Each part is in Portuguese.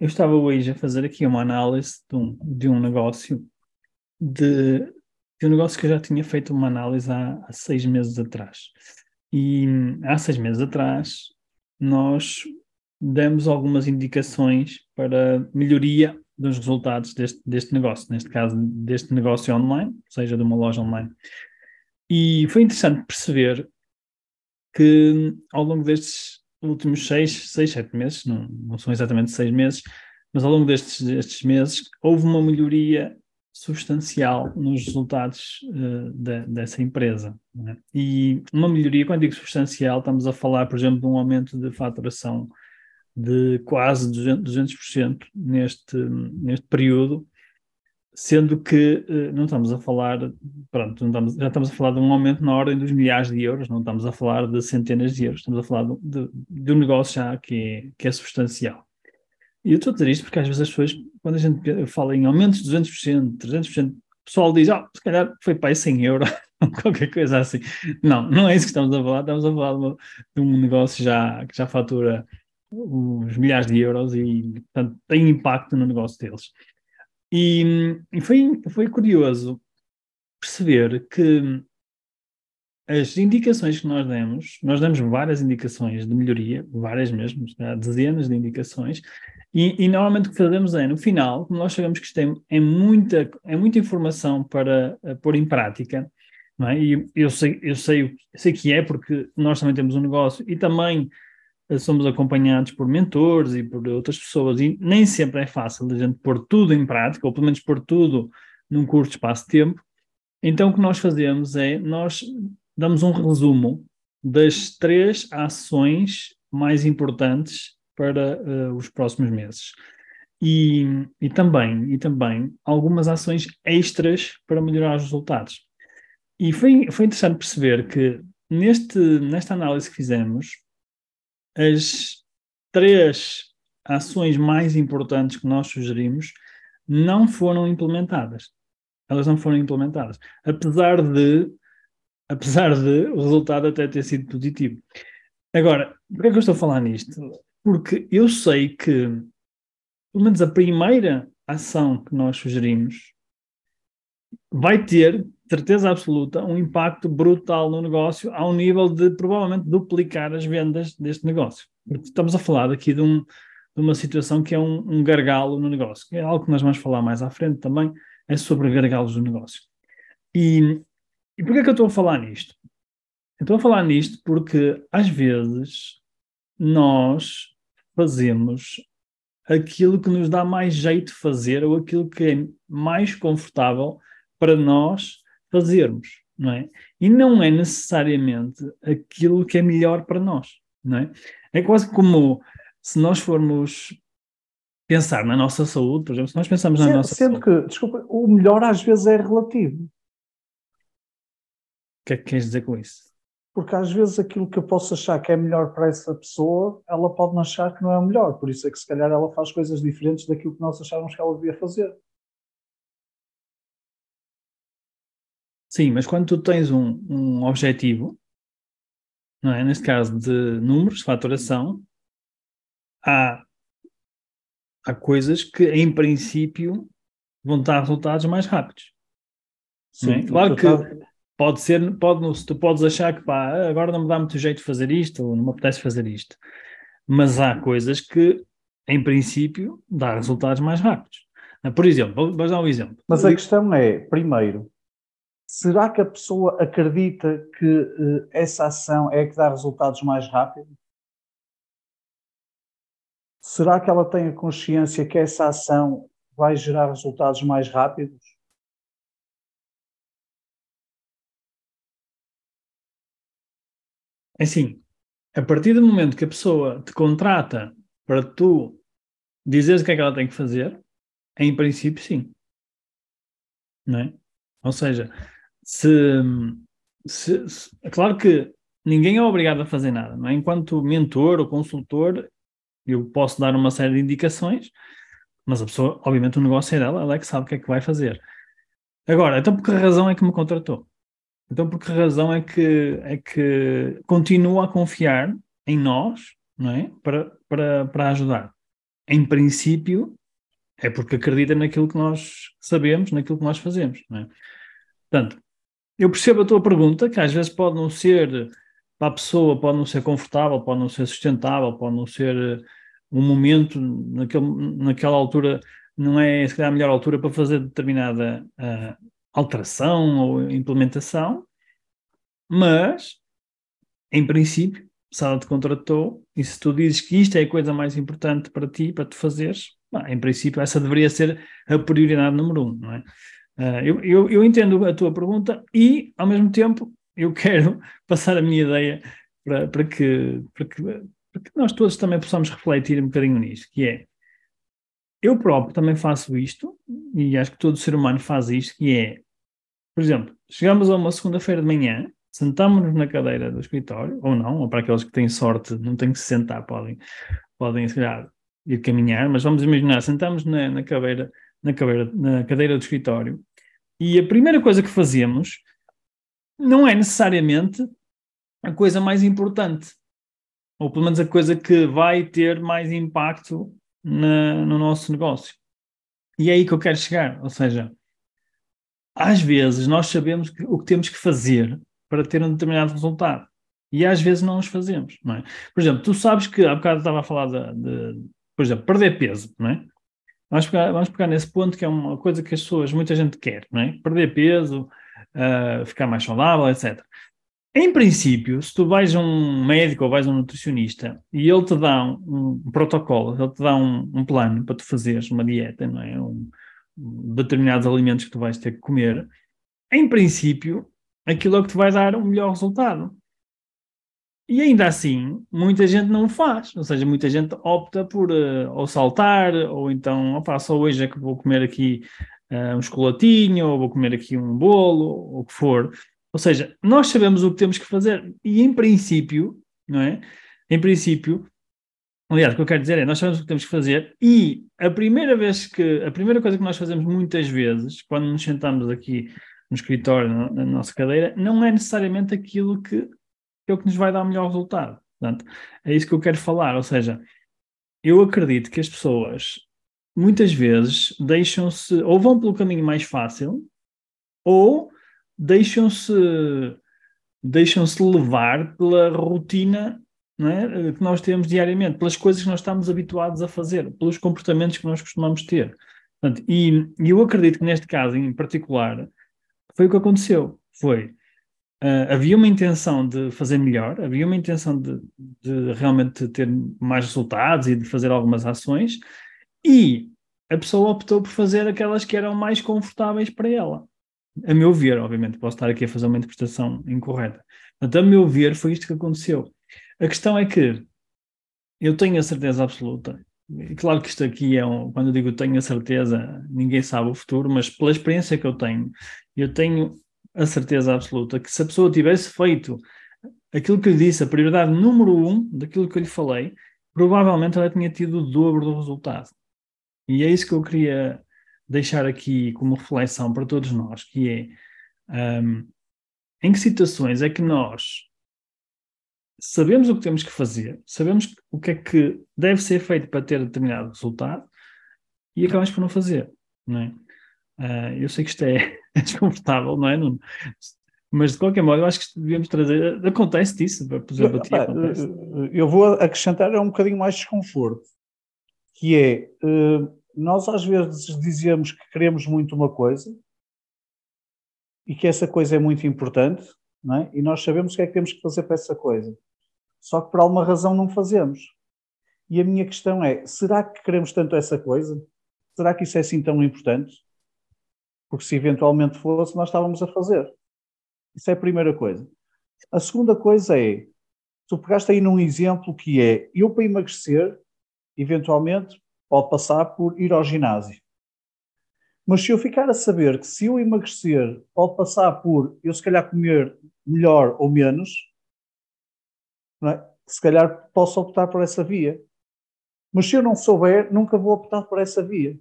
eu estava hoje a fazer aqui uma análise de um, de um negócio de, de um negócio que eu já tinha feito uma análise há, há seis meses atrás. E há seis meses atrás nós demos algumas indicações para melhoria dos resultados deste, deste negócio, neste caso deste negócio online, ou seja, de uma loja online. E foi interessante perceber que ao longo destes últimos seis, seis, sete meses, não, não são exatamente seis meses, mas ao longo destes, destes meses houve uma melhoria substancial nos resultados uh, de, dessa empresa. Né? E uma melhoria, quando digo substancial, estamos a falar, por exemplo, de um aumento de faturação de quase 200%, 200% neste, neste período, sendo que uh, não estamos a falar, pronto, estamos, já estamos a falar de um aumento na ordem dos milhares de euros, não estamos a falar de centenas de euros, estamos a falar de, de, um negócio já que é, que é substancial. E eu estou a dizer isto porque às vezes as pessoas, quando a gente fala em aumentos de 200%, 300%, o pessoal diz, ah, se calhar foi para aí 100 euros, qualquer coisa assim. Não, não é isso que estamos a falar, estamos a falar de, de um negócio já, que já fatura os milhares de euros e, portanto, tem impacto no negócio deles. E, e foi, foi curioso perceber que as indicações que nós demos, nós demos várias indicações de melhoria, várias mesmo, dezenas de indicações, e, e, normalmente o que fazemos é, no final, como nós sabemos que isto é, é muita, é muita informação para uh, pôr em prática, é? e eu sei, eu, sei, eu sei que é porque nós também temos um negócio e também somos acompanhados por mentores e por outras pessoas, e nem sempre é fácil a gente pôr tudo em prática, ou pelo menos pôr tudo num curto espaço de tempo. Então o que nós fazemos é, nós damos um resumo das três ações mais importantes para uh, os próximos meses. E, e, também, e também algumas ações extras para melhorar os resultados. E foi, foi interessante perceber que neste, nesta análise que fizemos, as três ações mais importantes que nós sugerimos não foram implementadas. Elas não foram implementadas. Apesar de, apesar de o resultado até ter sido positivo. Agora, por que é que eu estou a falar nisto? Porque eu sei que, pelo menos a primeira ação que nós sugerimos vai ter, certeza absoluta, um impacto brutal no negócio, ao nível de provavelmente duplicar as vendas deste negócio. Estamos a falar aqui de, um, de uma situação que é um, um gargalo no negócio, que é algo que nós vamos falar mais à frente também, é sobre gargalos do negócio. E, e por que é que eu estou a falar nisto? Eu estou a falar nisto porque, às vezes, nós fazemos aquilo que nos dá mais jeito de fazer ou aquilo que é mais confortável para nós fazermos, não é? E não é necessariamente aquilo que é melhor para nós, não é? É quase como se nós formos pensar na nossa saúde, por exemplo, se nós pensamos sendo, na nossa sendo saúde... que, desculpa, o melhor às vezes é relativo. O que é que queres dizer com isso? porque às vezes aquilo que eu posso achar que é melhor para essa pessoa, ela pode não achar que não é o melhor. Por isso é que se calhar ela faz coisas diferentes daquilo que nós achávamos que ela devia fazer. Sim, mas quando tu tens um, um objetivo, não é? neste caso de números, faturação, há, há coisas que em princípio vão dar resultados mais rápidos. Sim, é? Claro que pode ser, pode, tu podes achar que pá, agora não me dá muito jeito de fazer isto, ou não me apetece fazer isto. Mas há coisas que, em princípio, dá resultados mais rápidos. Por exemplo, vou dar um exemplo. Mas a questão é, primeiro, será que a pessoa acredita que uh, essa ação é que dá resultados mais rápidos? Será que ela tem a consciência que essa ação vai gerar resultados mais rápidos? É assim, a partir do momento que a pessoa te contrata para tu dizeres o que é que ela tem que fazer, em princípio, sim. não é? Ou seja, se, se, se, é claro que ninguém é obrigado a fazer nada, não é? Enquanto mentor ou consultor, eu posso dar uma série de indicações, mas a pessoa, obviamente, o negócio é dela, ela é que sabe o que é que vai fazer. Agora, então por que razão é que me contratou? Então por que razão é que, é que continua a confiar em nós, não é? Para, para, para ajudar? Em princípio, é porque acredita naquilo que nós sabemos, naquilo que nós fazemos, não é? Portanto, eu percebo a tua pergunta, que às vezes pode não ser, para a pessoa, pode não ser confortável, pode não ser sustentável, pode não ser eh, um momento, naquele, naquela altura, não é se calhar a melhor altura para fazer determinada uh, alteração ou implementação, mas, em princípio, se ela te contratou e se tu dizes que isto é a coisa mais importante para ti, para tu fazeres, em princípio, essa deveria ser a prioridade número um, não é? Uh, eu, eu, eu, entendo a tua pergunta e, ao mesmo tempo, eu quero passar a minha ideia para, para, que, para, que, para que nós todos também possamos refletir um bocadinho nisto, que é, eu próprio também faço isto, e acho que todo ser humano faz isto, que é, por exemplo, chegamos a uma segunda-feira de manhã, sentamos-nos na cadeira do escritório, ou não, ou para aqueles que têm sorte, não têm que se sentar, podem, podem se calhar, ir caminhar, mas vamos imaginar, sentamos na, na, cadeira, na, cadeira, na cadeira do escritório e a primeira coisa que fazemos não é necessariamente a coisa mais importante, ou pelo menos a coisa que vai ter mais impacto na, no nosso negócio. E é aí que eu quero chegar, ou seja, às vezes nós sabemos o que temos que fazer para ter um determinado resultado. E às vezes não os fazemos, não é? Por exemplo, tu sabes que há bocado estava a falar de, de por exemplo, perder peso, não é? Vamos pegar, vamos pegar nesse ponto que é uma coisa que as pessoas, muita gente quer, não é? Perder peso, uh, ficar mais saudável, etc. Em princípio, se tu vais a um médico ou vais a um nutricionista e ele te dá um, um protocolo, ele te dá um, um, plano para tu fazeres uma dieta, não é? Um, determinados alimentos que tu vais ter que comer, em princípio, aquilo é que te vai dar um melhor resultado. E ainda assim, muita gente não o faz, ou seja, muita gente opta por uh, ou saltar, ou então, opa, só hoje é que vou comer aqui uh, um chocolatinho, ou vou comer aqui um bolo, ou o que for. Ou seja, nós sabemos o que temos que fazer, e em princípio, não é? Em princípio, aliás, o que eu quero dizer é, nós sabemos o que temos que fazer, e a primeira vez que, a primeira coisa que nós fazemos muitas vezes, quando nos sentamos aqui no escritório, na, na nossa cadeira, não é necessariamente aquilo que é o que nos vai dar o melhor resultado. Portanto, é isso que eu quero falar. Ou seja, eu acredito que as pessoas muitas vezes deixam-se, ou vão pelo caminho mais fácil, ou deixam-se deixam-se levar pela rotina é? que nós temos diariamente, pelas coisas que nós estamos habituados a fazer, pelos comportamentos que nós costumamos ter. Portanto, e, e eu acredito que neste caso em particular foi o que aconteceu. Foi Uh, havia uma intenção de fazer melhor, havia uma intenção de, de, realmente ter mais resultados e de fazer algumas ações, e a pessoa optou por fazer aquelas que eram mais confortáveis para ela. A meu ver, obviamente, posso estar aqui a fazer uma interpretação incorreta. Portanto, a meu ver, foi isto que aconteceu. A questão é que eu tenho a certeza absoluta, claro que isto aqui é um, quando eu digo tenho a certeza, ninguém sabe o futuro, mas pela experiência que eu tenho, eu tenho a certeza absoluta que se a pessoa tivesse feito aquilo que lhe disse, a prioridade número um daquilo que eu lhe falei, provavelmente ela tinha tido o dobro do resultado. E é isso que eu queria deixar aqui como reflexão para todos nós, que é um, em que situações é que nós sabemos o que temos que fazer, sabemos o que é que deve ser feito para ter determinado resultado e acabamos por não fazer, não é? Uh, eu sei que isto é desconfortável, não é, Nuno? Mas de qualquer modo, eu acho que devíamos trazer. Acontece disso, por exemplo, eu, acontece. eu vou acrescentar um bocadinho mais desconforto, que é uh, nós às vezes dizemos que queremos muito uma coisa e que essa coisa é muito importante, não é? E nós sabemos o que é que temos que fazer para essa coisa. Só que por alguma razão não fazemos. E a minha questão é: será que queremos tanto essa coisa? Será que isso é assim tão importante? Porque se eventualmente fosse, nós estávamos a fazer. Isso é a primeira coisa. A segunda coisa é, tu pegaste aí num exemplo que é, eu para emagrecer, eventualmente, pode passar por ir ao ginásio. Mas se eu ficar a saber que se eu emagrecer pode passar por eu se calhar comer melhor ou menos, é? se calhar posso optar por essa via. Mas se eu não souber, nunca vou optar por essa via.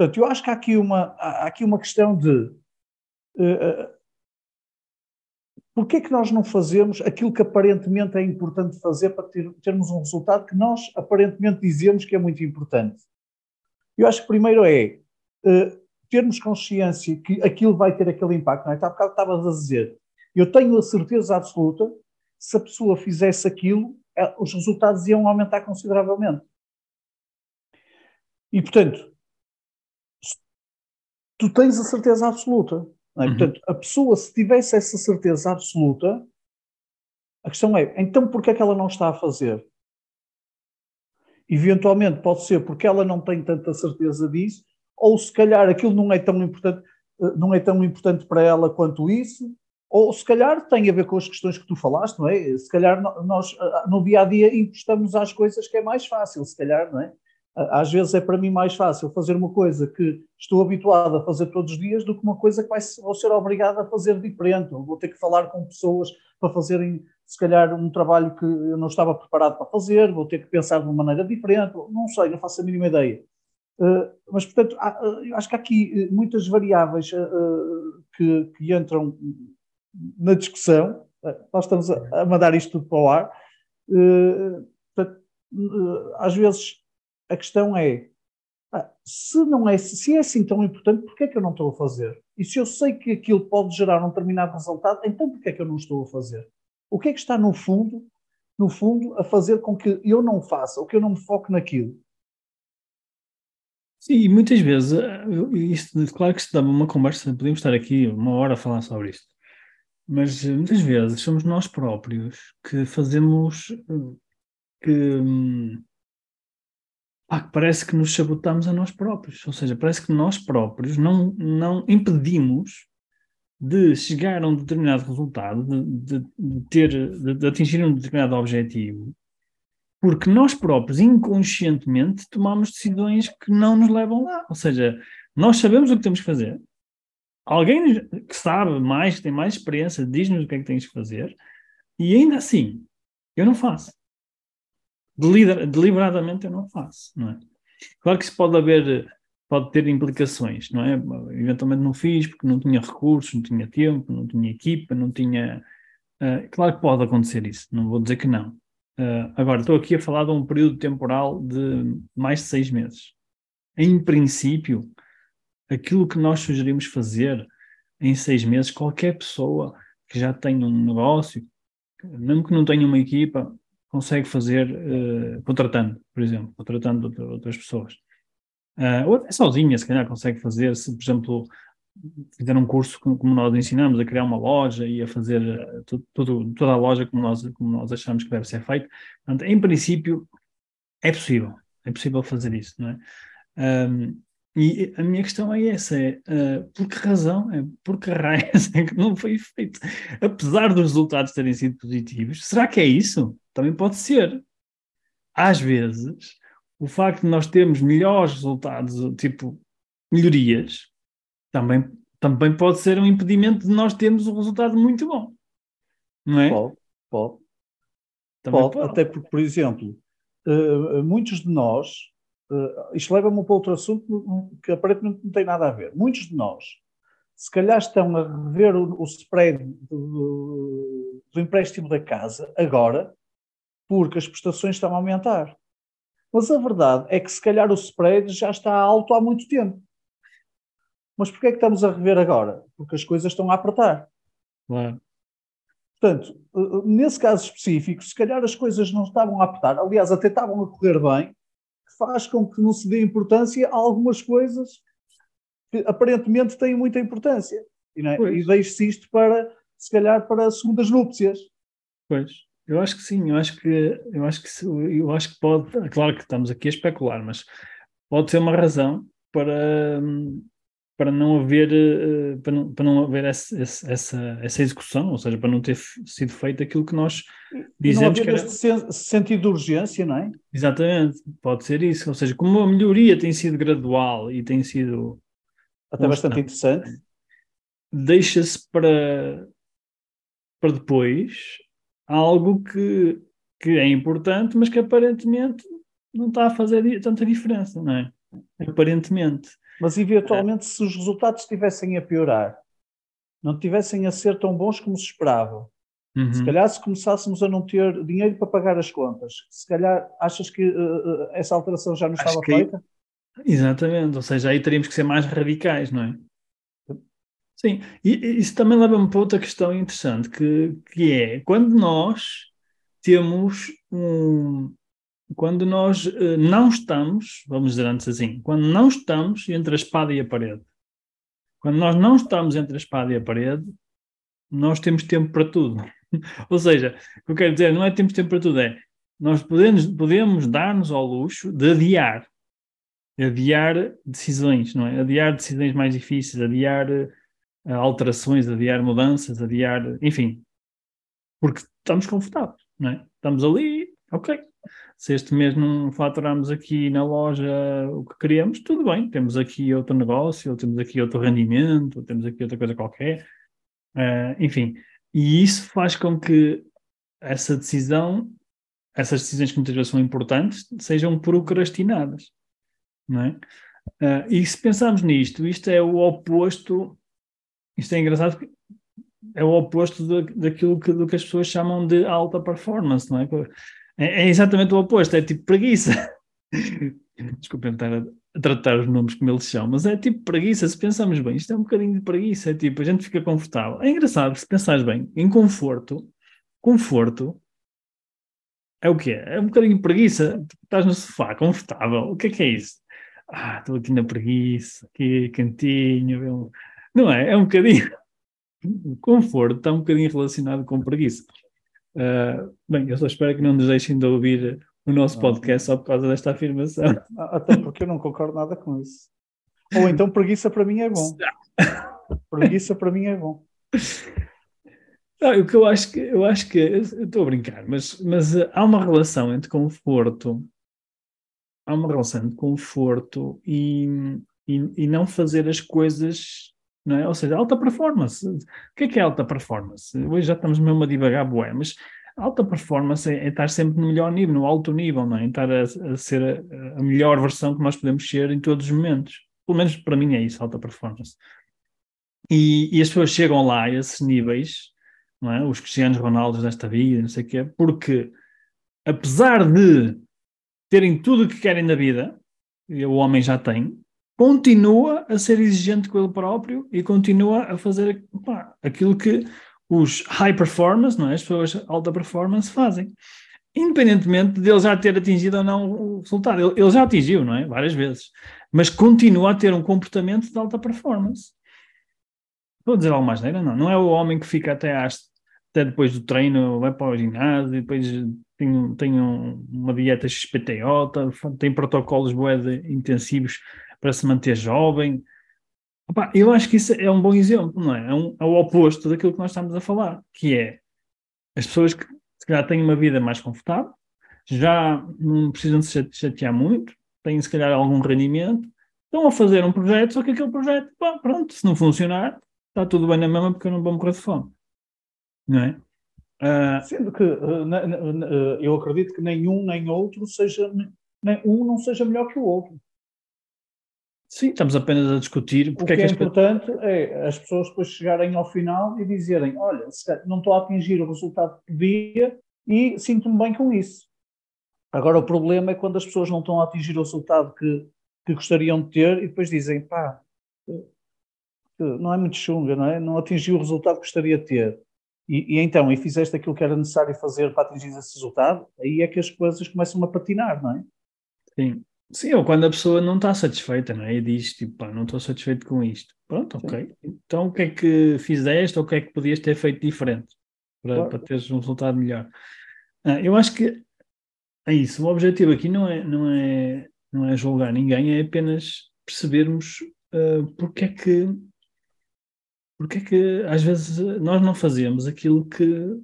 Portanto, eu acho que há aqui uma, há aqui uma questão de uh, porquê é que nós não fazemos aquilo que aparentemente é importante fazer para ter, termos um resultado que nós aparentemente dizemos que é muito importante? Eu acho que primeiro é uh, termos consciência que aquilo vai ter aquele impacto. Não é? Há bocado a dizer, eu tenho a certeza absoluta, se a pessoa fizesse aquilo, os resultados iam aumentar consideravelmente. E, portanto, tu tens a certeza absoluta. É? Uhum. Portanto, a pessoa, se tivesse essa certeza absoluta, a questão é, então porquê é que ela não está a fazer? Eventualmente pode ser porque ela não tem tanta certeza disso, ou se calhar aquilo não é tão importante, eh, não é tão importante para ela quanto isso, ou se calhar tem a ver com as questões que tu falaste, não é? Se calhar nós eh, no dia a dia encostamos às coisas que é mais fácil, se calhar, não é? Às vezes é para mim mais fácil fazer uma coisa que estou habituado a fazer todos os dias do que uma coisa que vai, vou ser obrigado a fazer diferente. Vou ter que falar com pessoas para fazerem, se calhar, um trabalho que eu não estava preparado para fazer, vou ter que pensar de uma maneira diferente. Não sei, não faço a mínima ideia. Uh, mas, portanto, há, eu acho que há aqui eh, muitas variáveis que, que, entram na discussão. nós estamos a, mandar isto tudo para o ar. Portanto, às vezes a questão é, se, não é, se é assim tão importante, porquê é que eu não estou a fazer? E se eu sei que aquilo pode gerar um determinado resultado, então porquê é que eu não estou a fazer? O que é que está no fundo, no fundo, a fazer com que eu não faça, ou que eu não me foque naquilo? Sim, muitas vezes, eh, isto, claro que isto dá uma conversa, podemos estar aqui uma hora a falar sobre isto, mas eh, muitas vezes somos nós próprios que fazemos, eh, que, ah, parece que nos sabotamos a nós próprios, ou seja, parece que nós próprios não, não impedimos de chegar a um determinado resultado, de, de, de ter, de, de, atingir um determinado objetivo, porque nós próprios, inconscientemente, tomamos decisões que não nos levam lá. Ou seja, nós sabemos o que temos que fazer, alguém que sabe mais, que tem mais experiência, diz-nos o que é que tens que fazer, e ainda assim, eu não faço deliberadamente eu não faço, não é? Claro que isso pode haver, pode ter implicações, não é? Eventualmente não fiz porque não tinha recursos, não tinha tempo, não tinha equipa, não tinha. Uh, claro que pode acontecer isso, não vou dizer que não. Uh, agora, estou aqui a falar de um período temporal de mais de seis meses. Em princípio, aquilo que nós sugerimos fazer em seis meses, qualquer pessoa que já tenha um negócio, mesmo que não tenha uma equipa, consegue fazer uh, contratando, por exemplo, contratando outra, outras pessoas. Uh, ou até sozinha, se calhar consegue fazer, se por exemplo fizer um curso como nós ensinamos, a criar uma loja e a fazer uh, tudo, toda a loja como nós, como nós achamos que deve ser feito. Portanto, em princípio, é possível, é possível fazer isso, não é? Um, e a minha questão é essa: é, uh, por que razão, é, por que raios é que não foi feito? Apesar dos resultados terem sido positivos, será que é isso? Também pode ser. Às vezes, o facto de nós termos melhores resultados, tipo melhorias, também, também pode ser um impedimento de nós termos um resultado muito bom. Não é? Pode, pode. Pode, pode. Até porque, por exemplo, uh, muitos de nós Uh, isto leva-me para outro assunto que aparentemente não tem nada a ver. Muitos de nós, se calhar, estão a rever o, o spread do, do, empréstimo da casa agora, porque as prestações estão a aumentar. Mas a verdade é que, se calhar, o spread já está alto há muito tempo. Mas porquê é que estamos a rever agora? Porque as coisas estão a apertar. Claro. Portanto, eh, nesse caso específico, se calhar as coisas não estavam a apertar, aliás, até estavam a correr bem, faz com que não se dê importância a algumas coisas que aparentemente têm muita importância. E, é? e deixe-se isto para, se calhar, para segundas núpcias. Pois, eu acho que sim, eu acho que, eu acho que, eu acho que pode, claro que estamos aqui a especular, mas pode ser uma razão para, para não haver, eh, para não, para não haver essa, essa, essa execução, ou seja, para não ter sido feito aquilo que nós dizemos não haver que era... este sentido de urgência, não é? Exatamente, pode ser isso. Ou seja, como a melhoria tem sido gradual e tem sido Até bastante interessante. Deixa-se para, para depois algo que, que é importante, mas que aparentemente não está a fazer tanta diferença, não é? Aparentemente. Mas eventualmente, é. se os resultados estivessem a piorar, não tivessem a ser tão bons como se esperava, uhum. se calhar se começássemos a não ter dinheiro para pagar as contas, se calhar achas que uh, essa alteração já não Acho estava que... feita? Exatamente, ou seja, aí teríamos que ser mais radicais, não é? Sim, e isso também leva-me para outra questão interessante, que, que é quando nós temos um, quando nós uh, não estamos, vamos dizer antes assim, quando não estamos entre a espada e a parede. Quando nós não estamos entre a espada e a parede, nós temos tempo para tudo. Ou seja, o que eu quero dizer não é temos tempo para tudo, é nós podemos, podemos dar-nos ao luxo de adiar. Adiar decisões, não é? Adiar decisões mais difíceis, adiar uh, alterações, adiar mudanças, adiar, enfim, porque estamos confortáveis, não é? Estamos ali, ok, se este mês não faturamos aqui na loja o que queríamos, tudo bem, temos aqui outro negócio, ou temos aqui outro rendimento, ou temos aqui outra coisa qualquer, uh, enfim, e isso faz com que essa decisão, essas decisões que muitas vezes são importantes, sejam procrastinadas, não é? Uh, e se pensarmos nisto, isto é o oposto, isto é engraçado porque é o oposto de, daquilo que, do que as pessoas chamam de alta performance, não é? É, é exatamente o oposto, é tipo preguiça. Desculpem estar a, tratar os nomes como eles são, mas é tipo preguiça. Se pensarmos bem, isto é um bocadinho de preguiça. É tipo, a gente fica confortável. É engraçado, se pensares bem, em conforto, conforto é o quê? É um bocadinho de preguiça. Estás no sofá, confortável. O que é que é isso? Ah, estou aqui na preguiça, aqui cantinho. Não é? É um bocadinho. Conforto está um bocadinho relacionado com preguiça. Uh, bem, eu só espero que não nos deixem de ouvir o nosso podcast só por causa desta afirmação. Até porque eu não concordo nada com isso. Ou então preguiça para mim é bom. preguiça para mim é bom. Não, o que eu acho que eu acho que estou a brincar, mas, mas uh, há uma relação entre conforto, há uma relação entre conforto e, e, e não fazer as coisas não é? Ou seja, alta performance. O que é que é alta performance? Hoje já estamos mesmo a divagar, mas alta performance é, é, estar sempre no melhor nível, no alto nível, não é? Estar a, a ser a, a, melhor versão que nós podemos ser em todos os momentos. Pelo menos para mim é isso, alta performance. E, e as pessoas chegam lá a esses níveis, não é? Os Cristianos Ronaldos desta vida, não sei o quê, porque apesar de terem tudo o que querem na vida, o homem já tem, continua a ser exigente com ele próprio e continua a fazer pá, aquilo que os high performers, não é? as pessoas alta performance fazem. Independentemente de ele já ter atingido ou não o resultado. Ele, ele já atingiu, não é? Várias vezes. Mas continua a ter um comportamento de alta performance. Vou dizer algo mais neira? Não. Não é o homem que fica até, às, até depois do treino, vai para o ginásio, e depois tem, tem um, uma dieta XPTO, tem protocolos bué intensivos para se manter jovem. Opa, eu acho que isso é um bom exemplo, não é? É, um, é o oposto daquilo que nós estamos a falar, que é as pessoas que se calhar têm uma vida mais confortável, já não precisam se chatear muito, têm se calhar algum rendimento, estão a fazer um projeto, só que aquele projeto, pá, pronto, se não funcionar, está tudo bem na mesma porque eu não vou morrer de fome. Não é? Uh, Sendo que uh, uh, eu acredito que nenhum nem outro seja, nem um não seja melhor que o outro. Sim, estamos apenas a discutir. Porque o que é, que é importante é as pessoas depois chegarem ao final e dizerem: Olha, não estou a atingir o resultado que podia e sinto-me bem com isso. Agora, o problema é quando as pessoas não estão a atingir o resultado que, que gostariam de ter e depois dizem: pá, não é muito chunga, não é? Não atingi o resultado que gostaria de ter. E, e, então, e fizeste aquilo que era necessário fazer para atingir esse resultado, aí é que as coisas começam a patinar, não é? Sim. Sim, ou quando a pessoa não está satisfeita, não é? E diz tipo, pá, não estou satisfeito com isto. Pronto, ok. Sim. Então o que é que fizeste ou o que é que podias ter feito diferente para, claro. para teres um resultado melhor? Ah, eu acho que é isso. O objetivo aqui não é, não é, não é julgar ninguém, é apenas percebermos uh, porque é que porque é que às vezes nós não fazemos aquilo que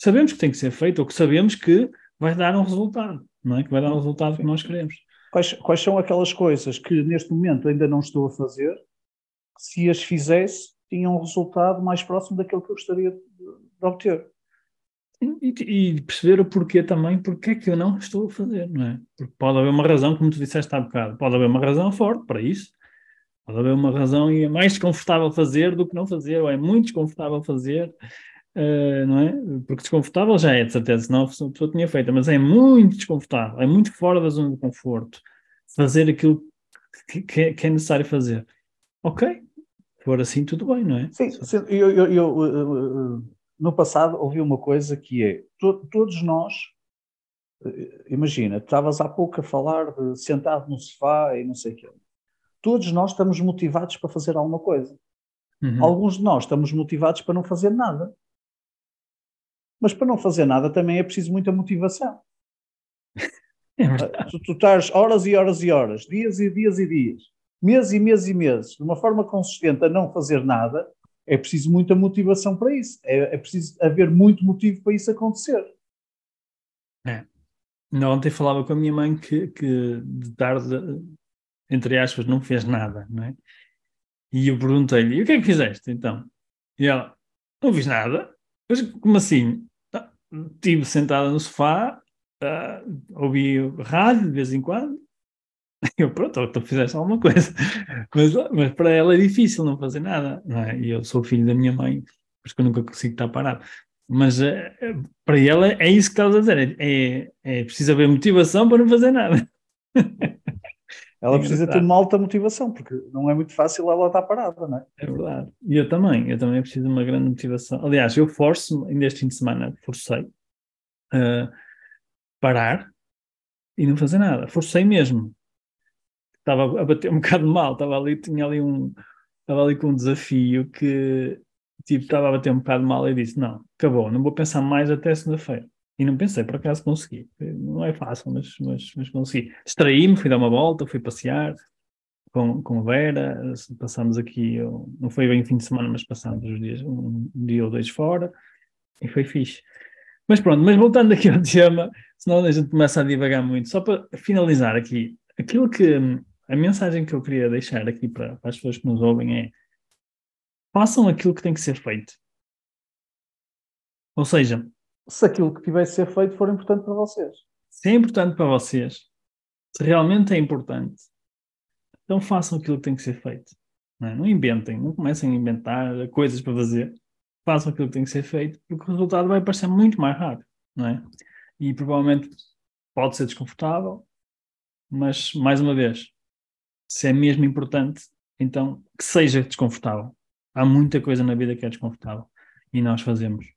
sabemos que tem que ser feito ou que sabemos que vai dar um resultado, não é? Que vai dar um resultado que nós queremos. Quais, quais são aquelas coisas que neste momento ainda não estou a fazer se as fizesse, tinham um resultado mais próximo daquele que eu gostaria de, de obter. E, e, perceber o porquê também, porque é que eu não estou a fazer, não é? Porque pode haver uma razão, como tu disseste há bocado, pode haver uma razão forte para isso, pode haver uma razão e é mais desconfortável fazer do que não fazer, ou é muito desconfortável fazer, uh, não é? Porque desconfortável já é, de certeza, senão a pessoa tinha feito, mas é muito desconfortável, é muito fora da zona de conforto fazer aquilo que, que, é, necessário fazer. Ok, for assim, tudo bem, não é? Sim, sim eu, eu, eu, no passado ouvi uma coisa que é: to, todos nós, eh, imagina, estavas há pouco a falar de sentado no sofá e não sei o quê. Todos nós estamos motivados para fazer alguma coisa. Uhum. Alguns de nós estamos motivados para não fazer nada. Mas para não fazer nada também é preciso muita motivação. É tu, tu estás horas e horas e horas, dias e dias e dias meses e meses e meses, de uma forma consistente a não fazer nada, é preciso muita motivação para isso. É, é preciso haver muito motivo para isso acontecer. É. Ontem falava com a minha mãe que, que de tarde, entre aspas, não fez nada, não é? E eu perguntei-lhe, e o que é que fizeste então? E ela, não fiz nada. Mas como assim? Estive sentada no sofá, uh, ouvi rádio de vez em quando, Eu, pronto, tu fizeste alguma coisa. Mas, mas para ela é difícil não fazer nada, não é? E eu sou filho da minha mãe, por isso que eu nunca consigo estar parado. Mas é, para ela é isso que estás a dizer, é, é preciso haver motivação para não fazer nada. Ela precisa ter uma alta motivação, porque não é muito fácil ela estar parada, não é? É verdade. E eu também, eu também preciso de uma grande motivação. Aliás, eu forço-me, ainda este fim de semana, forcei uh, parar e não fazer nada. Forcei mesmo estava a bater um bocado mal, estava ali, tinha ali um, estava ali com um desafio que tipo, estava a bater um bocado mal e disse, não, acabou, não vou pensar mais até segunda-feira. E não pensei, por acaso consegui. Não é fácil, mas, mas, mas consegui. Distraí-me, fui dar uma volta, fui passear com, com Vera, passámos aqui, não foi bem fim de semana, mas passámos os dias, um dia ou dois fora, e foi fixe. Mas pronto, mas voltando aqui ao tema, senão a gente começa a divagar muito, só para finalizar aqui, aquilo que a mensagem que eu queria deixar aqui para, para as pessoas que nos ouvem é façam aquilo que tem que ser feito. Ou seja, se aquilo que tivesse a ser feito for importante para vocês. Se é importante para vocês, se realmente é importante, então façam aquilo que tem que ser feito. Não, é? não inventem, não comecem a inventar coisas para fazer. Façam aquilo que tem que ser feito, porque o resultado vai aparecer muito mais rápido. Não é? E provavelmente pode ser desconfortável, mas mais uma vez, se é mesmo importante, então que seja desconfortável. Há muita coisa na vida que é desconfortável e nós fazemos.